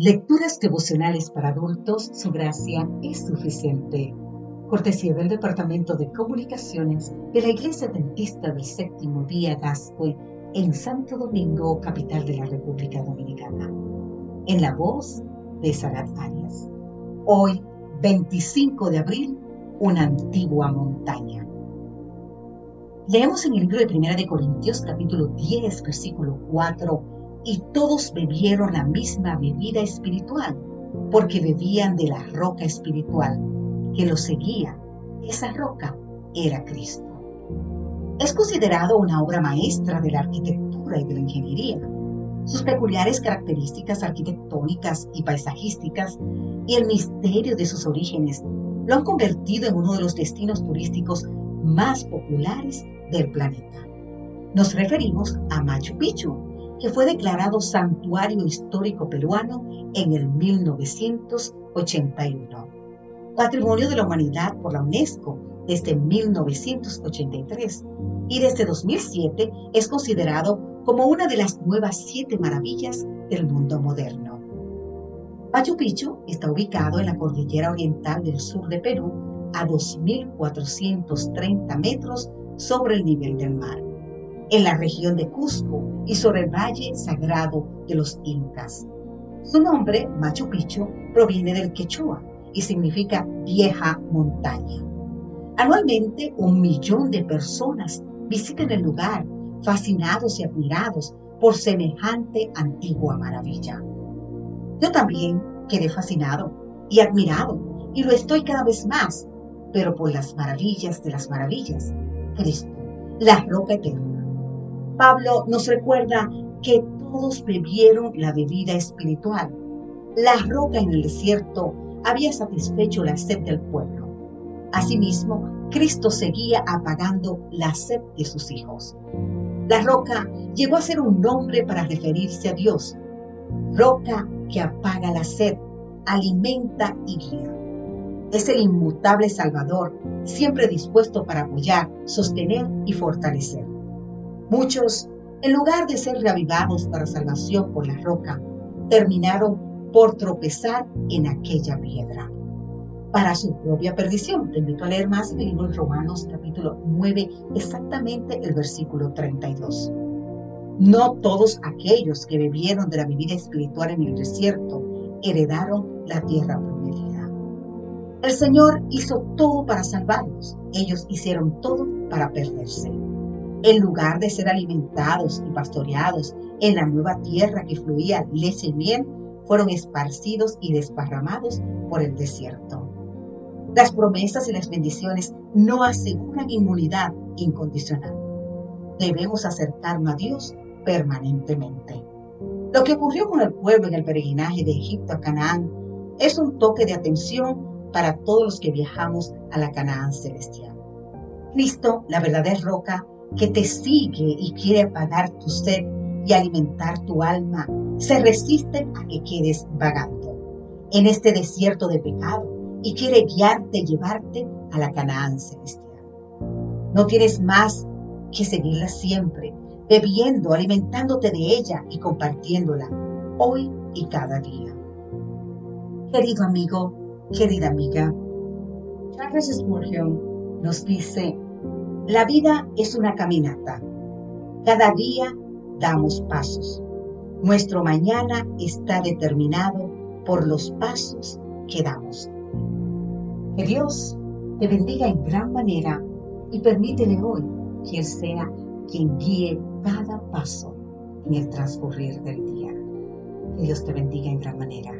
Lecturas devocionales para adultos, su gracia es suficiente. Cortesía del Departamento de Comunicaciones de la Iglesia Dentista del Séptimo Día Gascoy en Santo Domingo, capital de la República Dominicana. En la voz de Sarat Arias. Hoy, 25 de abril, una antigua montaña. Leemos en el libro de Primera de Corintios, capítulo 10, versículo 4 y todos bebieron la misma bebida espiritual, porque bebían de la roca espiritual que los seguía. Esa roca era Cristo. Es considerado una obra maestra de la arquitectura y de la ingeniería. Sus peculiares características arquitectónicas y paisajísticas y el misterio de sus orígenes lo han convertido en uno de los destinos turísticos más populares del planeta. Nos referimos a Machu Picchu, que fue declarado Santuario Histórico Peruano en el 1981. Patrimonio de la Humanidad por la UNESCO desde 1983 y desde 2007 es considerado como una de las nuevas siete maravillas del mundo moderno. Machu Picchu está ubicado en la cordillera oriental del sur de Perú a 2.430 metros sobre el nivel del mar en la región de Cusco y sobre el valle sagrado de los incas. Su nombre, Machu Picchu, proviene del quechua y significa vieja montaña. Anualmente, un millón de personas visitan el lugar, fascinados y admirados por semejante antigua maravilla. Yo también quedé fascinado y admirado, y lo estoy cada vez más, pero por las maravillas de las maravillas, Cristo, la roca eterna Pablo nos recuerda que todos bebieron la bebida espiritual. La roca en el desierto había satisfecho la sed del pueblo. Asimismo, Cristo seguía apagando la sed de sus hijos. La roca llegó a ser un nombre para referirse a Dios. Roca que apaga la sed, alimenta y guía. Es el inmutable Salvador, siempre dispuesto para apoyar, sostener y fortalecer. Muchos, en lugar de ser reavivados para salvación por la roca, terminaron por tropezar en aquella piedra. Para su propia perdición, te invito a leer más en el libro de Romanos capítulo 9, exactamente el versículo 32. No todos aquellos que bebieron de la bebida espiritual en el desierto heredaron la tierra prometida. El Señor hizo todo para salvarlos. Ellos hicieron todo para perderse en lugar de ser alimentados y pastoreados en la nueva tierra que fluía leche y miel, fueron esparcidos y desparramados por el desierto. Las promesas y las bendiciones no aseguran inmunidad incondicional. Debemos acercarnos a Dios permanentemente. Lo que ocurrió con el pueblo en el peregrinaje de Egipto a Canaán es un toque de atención para todos los que viajamos a la Canaán celestial. Cristo, la verdadera roca, que te sigue y quiere apagar tu sed y alimentar tu alma, se resiste a que quedes vagando en este desierto de pecado y quiere guiarte y llevarte a la Canaán celestial. No tienes más que seguirla siempre, bebiendo, alimentándote de ella y compartiéndola hoy y cada día. Querido amigo, querida amiga, Charles Spurgeon nos dice la vida es una caminata. Cada día damos pasos. Nuestro mañana está determinado por los pasos que damos. Que Dios te bendiga en gran manera y permítele hoy que Él sea quien guíe cada paso en el transcurrir del día. Que Dios te bendiga en gran manera.